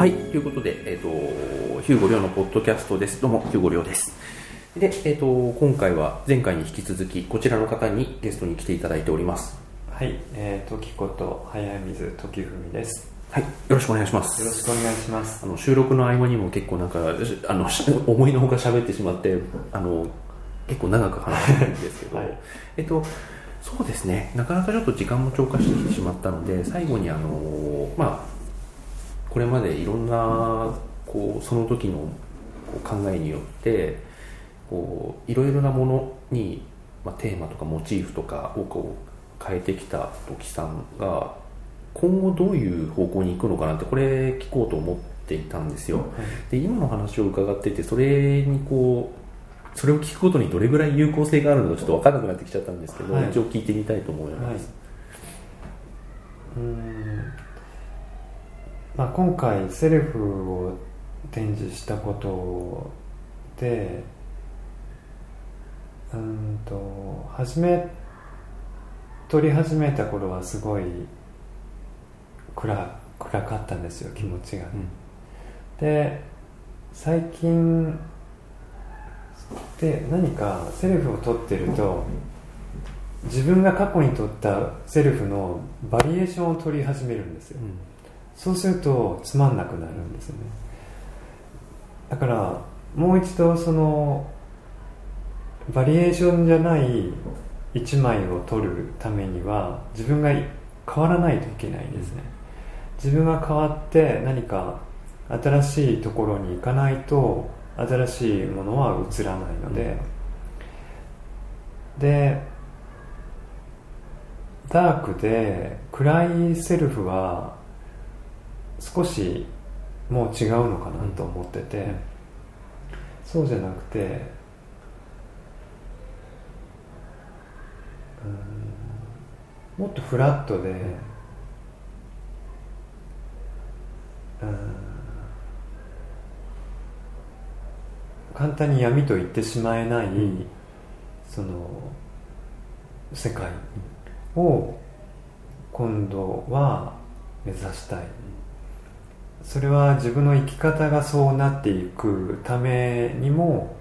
はい、ということで、えっ、と、ヒューゴのポッドキャストです。どうも、ヒューゴです。で、えっ、と、今回は前回に引き続き、こちらの方にゲストに来ていただいております。はい、えー、時こと早水時文です。はい、よろしくお願いします。よろしくお願いします。あの収録の合間にも結構なんかあのし 思いのほか喋ってしまってあの結構長く話してるんですけど、はいえっとそうですねなかなかちょっと時間も超過してきてしまったので最後にあのまあこれまでいろんなこうその時の考えによってこういろいろなものに、まあ、テーマとかモチーフとかをこう変えてきた時さんが今後どういう方向に行くのかなってこれ聞こうと思っていたんですよ、で今の話を伺っててそれにこうそれを聞くことにどれぐらい有効性があるのかちょっと分からなくなってきちゃったんですけど、はい一応聞いてみたいと思いはいます、。うーん。まあ今回セルフを展示したことで、うーんと始め撮り始めた頃はすごい暗暗かったんですよ気持ちが。で最近で何かセルフを撮ってると自分が過去に撮ったセルフのバリエーションを撮り始めるんですよ、そうするとつまんなくなるんですよね。だからもう一度そのバリエーションじゃない1枚を撮るためには自分が変わらないといけないんですね。自分が変わって何か新しいところに行かないと新しいものは映らないので、でダークで暗いセルフは少しもう違うのかなと思ってて、そうじゃなくてうんもっとフラットで、うん簡単に闇と言ってしまえない、その世界を今度は目指したいそれは自分の生き方がそうなっていくためにも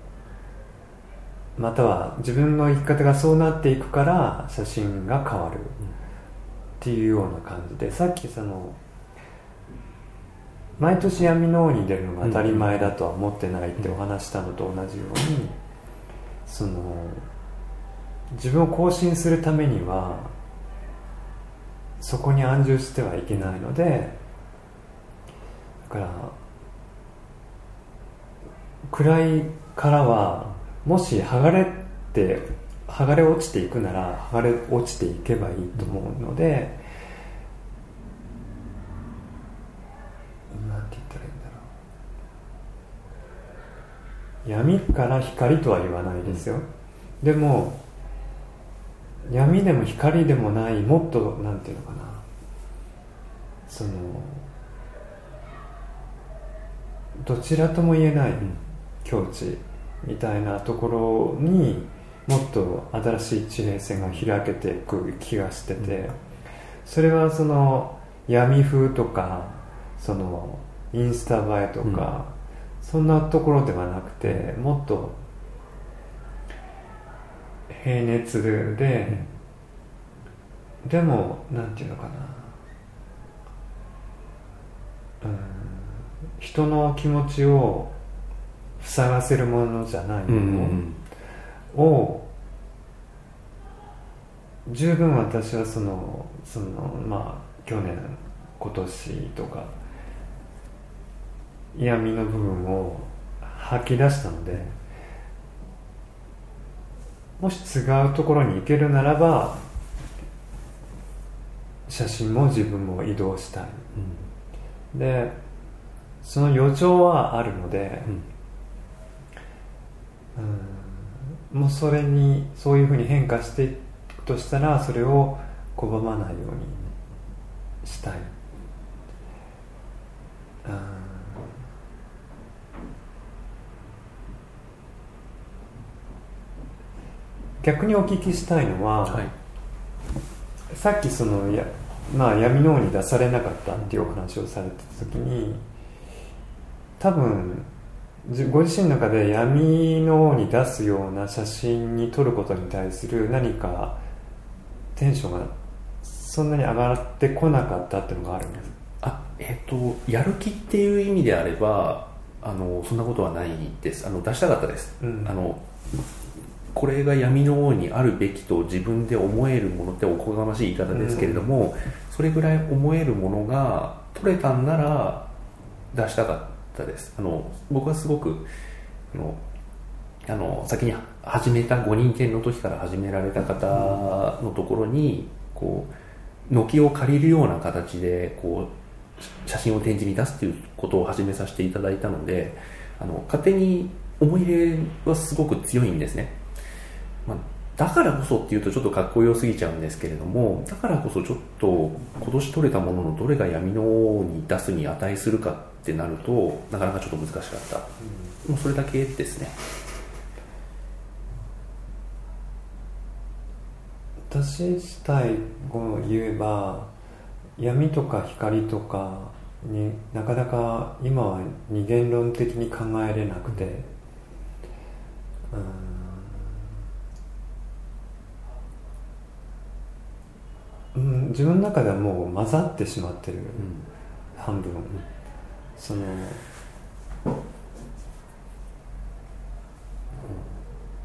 または自分の生き方がそうなっていくから写真が変わる。っていうような感じでさっきその毎年闇の王に出るのが当たり前だとは思ってないってお話したのと同じようにその自分を更新するためにはそこに安住してはいけないのでから暗いからはもし剥がれて剥がれ落ちていくなら剥がれ落ちていけばいいと思うので、なんて言ったらいいんだろう。闇から光とは言わないですよ、でも闇でも光でもないもっとなんていうのかな。そのどちらとも言えない境地みたいなところにもっと新しい地平線が開けていく気がしててそれはその闇風とかそのインスタ映えとか、そんなところではなくてもっと平熱で、でもなんていうのかなうん人の気持ちを塞がせるものじゃないものを十分私はそのそのまあ去年今年とか闇の部分を吐き出したのでもし違うところに行けるならば写真も自分も移動したい。でその余剰はあるので、うん。もうそれにそういうふうに変化していくとしたらそれを拒まないようにしたい、うん。逆にお聞きしたいのは、はい。さっきそのや、まあ、闇の王に出されなかったっていうお話をされてた時に多分じご自身の中で闇の方に出すような写真に撮ることに対する何かテンションがそんなに上がってこなかったっていうのがあるんです。あえっ、とやる気っていう意味であればあのそんなことはないです。あの出したかったです、うん。あのこれが闇の王にあるべきと自分で思えるものっておこがましい言い方ですけれども、それぐらい思えるものが取れたんなら出したかったです。あの僕はすごくあのあの先に始めた5人展の時から始められた方のところにこう軒を借りるような形でこう写真を展示に出すということを始めさせていただいたのであの勝手に思い入れはすごく強いんですね、まあ、だからこそっていうとちょっとかっこよすぎちゃうんですけれどもだからこそちょっと今年取れたもののどれが闇の王に出すに値するかってなるとなかなかちょっと難しかった、もうそれだけですね。私自体を言えば闇とか光とかになかなか今は二元論的に考えれなくてうーん。うん自分の中ではもう混ざってしまってる、半分その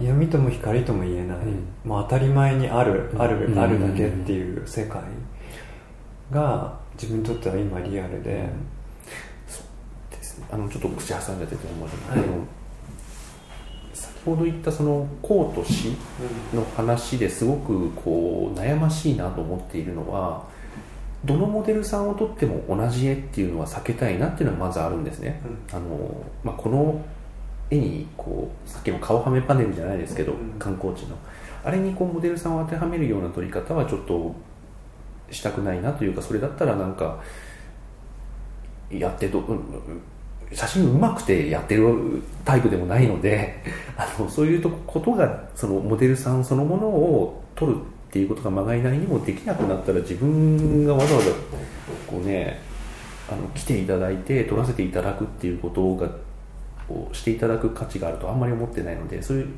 闇とも光とも言えない、うん。もう当たり前にある、ある、うん。あるだけっていう世界が自分にとっては今リアルで、ですね。あのちょっと口挟んじゃってて思うけど、あの先ほど言ったその公と死の話ですごくこう悩ましいなと思っているのはどのモデルさんをとっても同じ絵っていうのは避けたいなっていうのはまずあるんですね、あのまあ、この絵にこうさっきの顔はめパネルじゃないですけど、うん観光地の。あれにこうモデルさんを当てはめるような撮り方はちょっとしたくないなというかそれだったらなんかやってど、うん写真うまくてやってるタイプでもないので あのそういうとことがそのモデルさんそのものを撮るっていうことがまがいなりにもできなくなったら自分がわざわざこうねあの来ていただいて撮らせていただくっていうことがをしていただく価値があるとあんまり思ってないのでそういう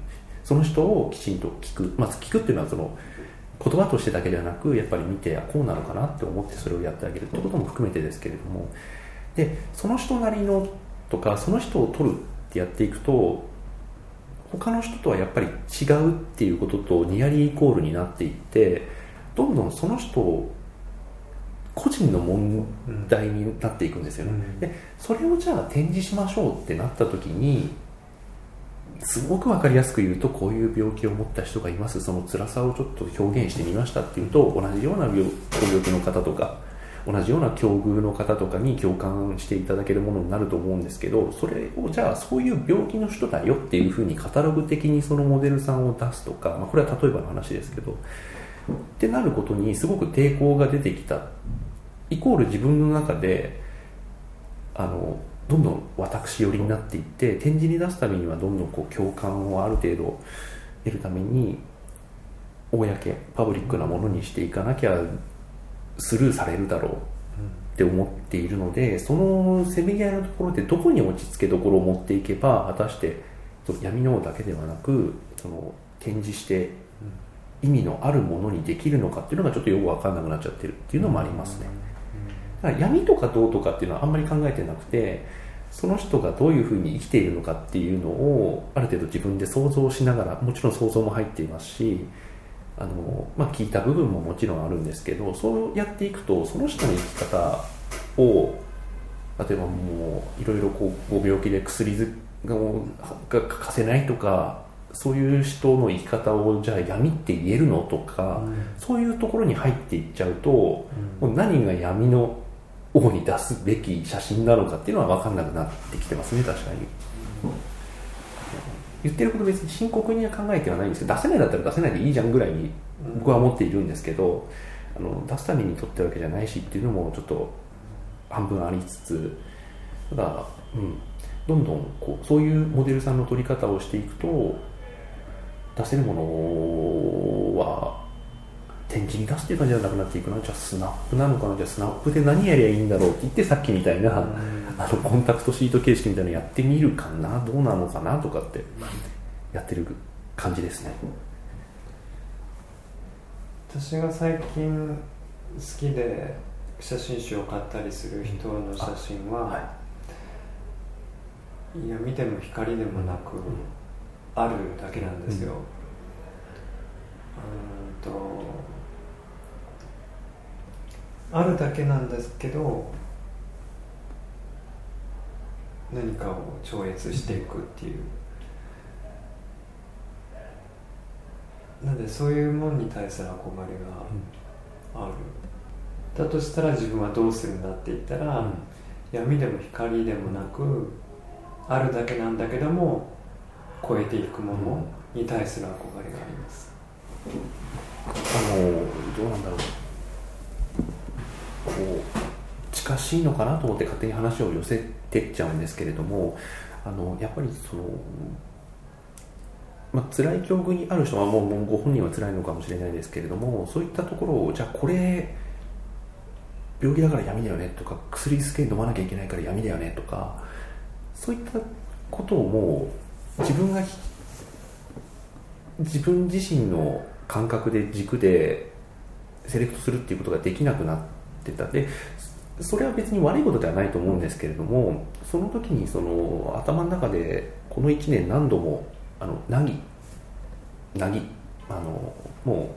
その人をきちんと聞く、まあ、聞くっていうのはその言葉としてだけではなくやっぱり見てこうなのかなって思ってそれをやってあげるってことも含めてですけれども。でその人なりのとかその人を取るってやっていくと他の人とはやっぱり違うっていうこととニアリーイコールになっていってどんどんその人個人の問題になっていくんですよね、うん。でそれをじゃあ展示しましょうってなった時にすごく分かりやすく言うとこういう病気を持った人がいます。その辛さをちょっと表現してみましたっていうと同じような病ご病気の方とか同じような境遇の方とかに共感していただけるものになると思うんですけどそれをじゃあそういう病気の人だよっていうふうにカタログ的にそのモデルさんを出すとか、まあ、これは例えばの話ですけどってなることにすごく抵抗が出てきた。イコール自分の中であのどんどん私寄りになっていって展示に出すためにはどんどんこう共感をある程度得るために公パブリックなものにしていかなきゃスルーされるだろうって思っているのでそのせめぎ合いのところでどこに落ち着けどころを持っていけば果たして闇の王だけではなくその展示して意味のあるものにできるのかっていうのがちょっとよく分かんなくなっちゃってるっていうのもありますね。だから闇とかどうとかっていうのはあんまり考えてなくてその人がどういうふうに生きているのかっていうのをある程度自分で想像しながらもちろん想像も入っていますしあの、まあ、聞いた部分ももちろんあるんですけどそうやっていくとその人の生き方を例えばもういろいろこうご病気で薬が欠かせないとかそういう人の生き方をじゃあ闇って言えるのとか、そういうところに入っていっちゃうと、もう何が闇の王に出すべき写真なのかっていうのは分かんなくなってきてますね確かに、言ってること別に深刻には考えてはないんですけど出せないだったら出せないでいいじゃんぐらいに僕は思っているんですけど、あの出すために撮ってるわけじゃないしっていうのもちょっと半分ありつつただ、うん、どんどんこうそういうモデルさんの撮り方をしていくと出せるものは展示に出すっていう感じじゃなくなっていくな。じゃあスナップなのかな？じゃあスナップで何やりゃいいんだろうって言ってさっきみたいな、あのコンタクトシート形式みたいなのやってみるかな？どうなのかな？とかってやってる感じですね。私が最近好きで写真集を買ったりする人の写真は、はい、闇でも光でもなく、あるだけなんですよ、うん。とあるだけなんですけど何かを超越していくっていう。なんでそういうもんに対する憧れがある、だとしたら自分はどうするんだって言ったら、うん、闇でも光でもなくあるだけなんだけども超えていくものに対する憧れがあります、あのどうなんだろう。こう近しいのかなと思って勝手に話を寄せてっちゃうんですけれどもあのやっぱりそのまあ辛い境遇にある人はもうもうご本人は辛いのかもしれないですけれどもそういったところをじゃあこれ病気だから闇だよねとか薬すげえ飲まなきゃいけないから闇だよねとかそういったことをもう自分が自分自身の感覚で軸でセレクトするっていうことができなくなってた。でそれは別に悪いことではないと思うんですけれどもその時にその頭の中でこの1年何度もあのなぎなぎあのも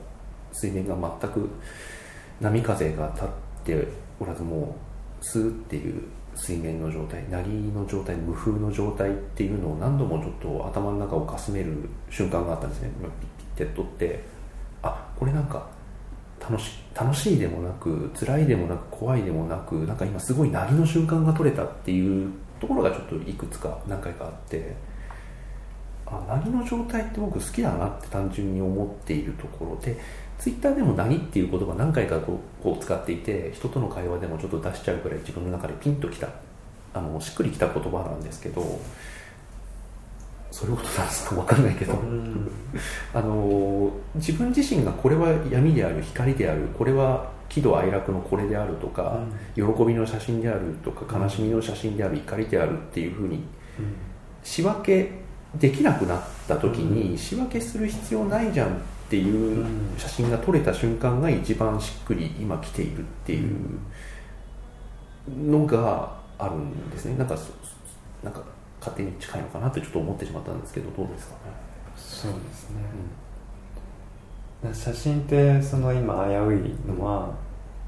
う水面が全く波風が立っておらずもうスーっていう水面の状態なぎの状態無風の状態っていうのを何度もちょっと頭の中をかすめる瞬間があったんですね。ピッて取ってあこれなんか楽し楽しいでもなく辛いでもなく怖いでもなくなんか今すごいなぎの瞬間が取れたっていうところがちょっといくつか何回かあってあなぎの状態って僕好きだなって単純に思っているところ。でツイッターでも何っていう言葉何回かこうこう使っていて人との会話でもちょっと出しちゃうくらい自分の中でピンときたあのしっくりきた言葉なんですけどそういうことなんですか分かんないけど。あの自分自身がこれは闇である光であるこれは喜怒哀楽のこれであるとか、うん、喜びの写真であるとか悲しみの写真である怒りであるっていうふうに仕分けできなくなった時に仕分けする必要ないじゃんっていう写真が撮れた瞬間が一番しっくり今来ているっていうのがあるんですね。なんかなんか勝手に近いのかなってちょっと思ってしまったんですけどどうですかね？そうですね、うん、写真ってその今危ういのは、うん、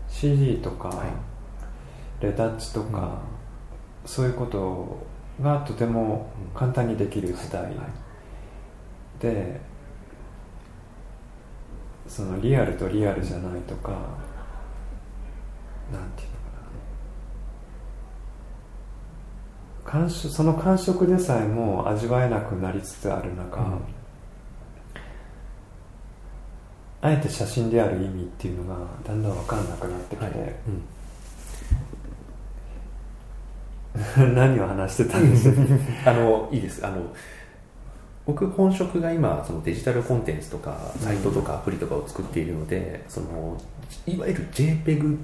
CG とか、はい、レタッチとか、うん、そういうことがとても簡単にできる時代、でそのリアルとリアルじゃないとかなんていうのかな感触その感触でさえも味わえなくなりつつある中、うん、あえて写真である意味っていうのがだんだん分かんなくなってきて、はい。うん、何を話してたんです？あのいいです。あの僕本職が今そのデジタルコンテンツとかサイトとかアプリとかを作っているので、そのいわゆる JPEG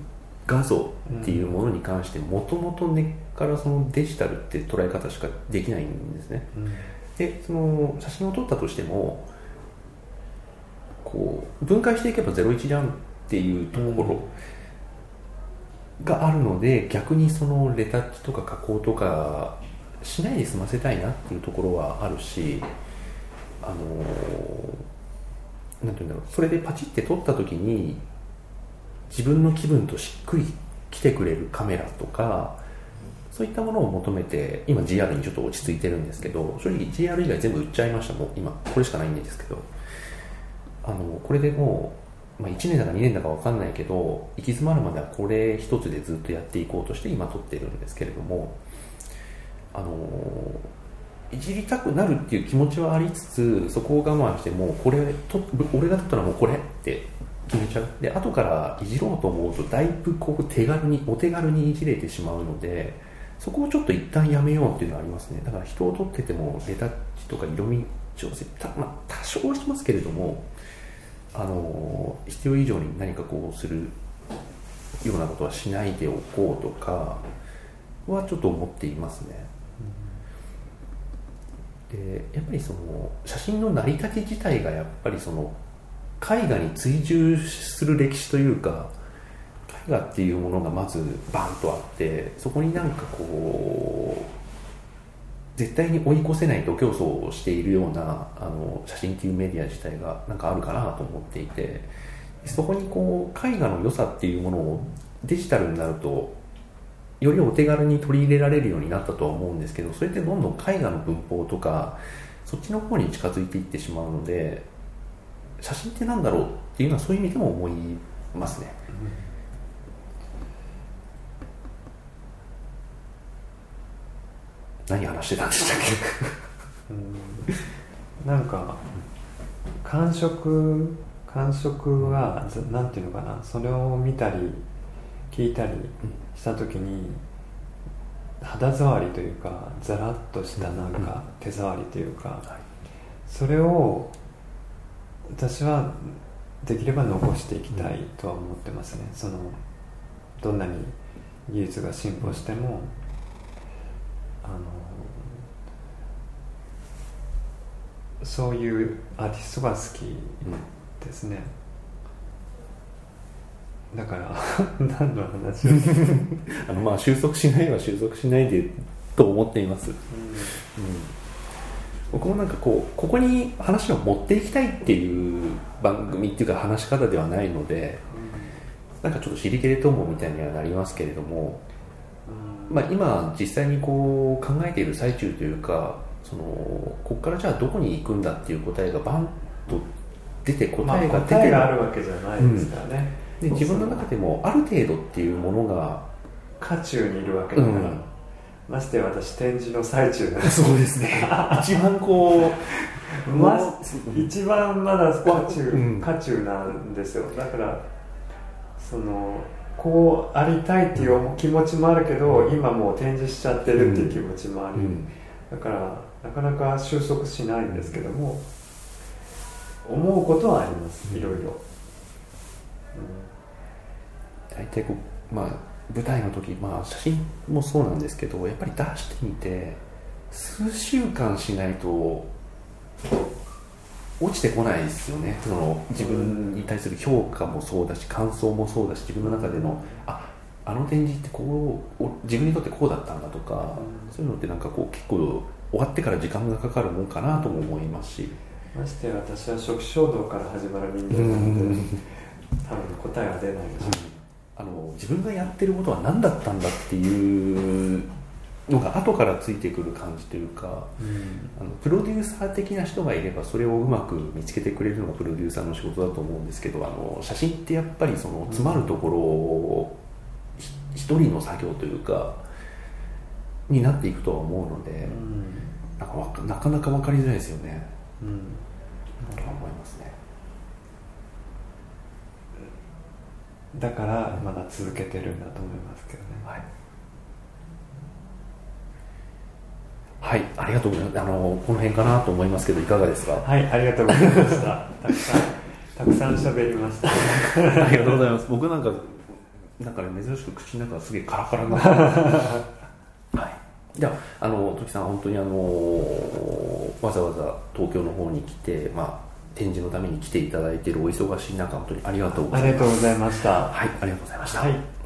画像っていうものに関してもともと根っからそのデジタルって捉え方しかできないんですね、うん、でその写真を撮ったとしてもこう分解していけば01じゃんっていうところがあるので逆にそのレタッチとか加工とかしないで済ませたいなっていうところはあるしあのなんていうんだろうそれでパチって撮った時に自分の気分としっくり来てくれるカメラとかそういったものを求めて今 GR にちょっと落ち着いてるんですけど正直 GR 以外全部売っちゃいました。もう今これしかないんですけど。あのこれでもう、まあ、1年だか2年だか分かんないけど行き詰まるまではこれ一つでずっとやっていこうとして今撮ってるんですけれどもあのいじりたくなるっていう気持ちはありつつそこを我慢してもうこれと俺が撮ったらもうこれって決めちゃう。で後からいじろうと思うとだいぶこう手軽にお手軽にいじれてしまうのでそこをちょっと一旦やめようっていうのはありますね。だから人を撮っててもレタッチとか色味調整た、まあ、多少はしますけれどもあの必要以上に何かこうするようなことはしないでおこうとかはちょっと思っていますね、でやっぱりその写真の成り立ち自体がやっぱりその絵画に追従する歴史というか絵画っていうものがまずバンとあってそこになんかこう絶対に追い越せない度競争をしているようなあの写真っていうメディア自体がなんかあるかなと思っていてそこにこう絵画の良さっていうものをデジタルになるとよりお手軽に取り入れられるようになったとは思うんですけどそれってどんどん絵画の文法とかそっちの方に近づいていってしまうので写真ってなんだろうっていうのはそういう意味でも思いますね。何話してたんでしたっけ？なんか感触感触は何ていうのかな。それを見たり聞いたりした時に肌触りというかザラッとしたなんか手触りというか、それを私はできれば残していきたいとは思ってますね。そのどんなに技術が進歩してもあのそういうアーティストが好きですね、だから 何の話を。あのまあ収束しないは収束しないでと思っています、うん、うん、僕もなんかこうここに話を持っていきたいっていう番組っていうか話し方ではないので、うん、なんかちょっと尻切れともみたいにはなりますけれども、うん、まあ、今実際にこう考えている最中というかそのここからじゃあどこに行くんだっていう答えがバンと出て答えが出て、まあ、答えがあるわけじゃないですからね、で自分の中でもある程度っていうものが渦中にいるわけだから、うん、まして私展示の最中だそうですね。一番こう、ま、一番まだ渦中、うん、渦中なんですよ。だからそのこうありたいっていう気持ちもあるけど、うん、今もう展示しちゃってるっていう気持ちもあり、だからなかなか収束しないんですけども思うことはあります。いろいろ。大体こう、まあ、舞台の時、まあ、写真もそうなんですけどやっぱり出してみて数週間しないと落ちてこないですよね。その自分に対する評価もそうだし感想もそうだし自分の中でのああの展示ってこう自分にとってこうだったんだとか、うん、そういうのってなんかこう結構終わってから時間がかかるもんかなとも思いますし。まして私は初期衝動から始まる人間なので、多分答えは出ないでしょう、あの自分がやってることは何だったんだっていうのが後からついてくる感じというか、うん、あのプロデューサー的な人がいればそれをうまく見つけてくれるのがプロデューサーの仕事だと思うんですけどあの写真ってやっぱりその詰まるところを一人の作業というかになっていくとは思うので、うん、なんかなかなか分かりづらいですよね。うん。と思いますねだからまだ続けてるんだと思いますけどね。はい、はい、ありがとうございます。あのこの辺かなと思いますけどいかがですか？はいありがとうございました。たくさんたくさん喋りました。ありがとうございます。僕なんかなんかね珍しく口の中すげえカラカラになって はい。じゃあ、あの、時さん、本当にあの、わざわざ東京の方に来て、まあ、展示のために来ていただいているお忙しい中、本当にありがとうございました。ありがとうございました。はい、ありがとうございました。はい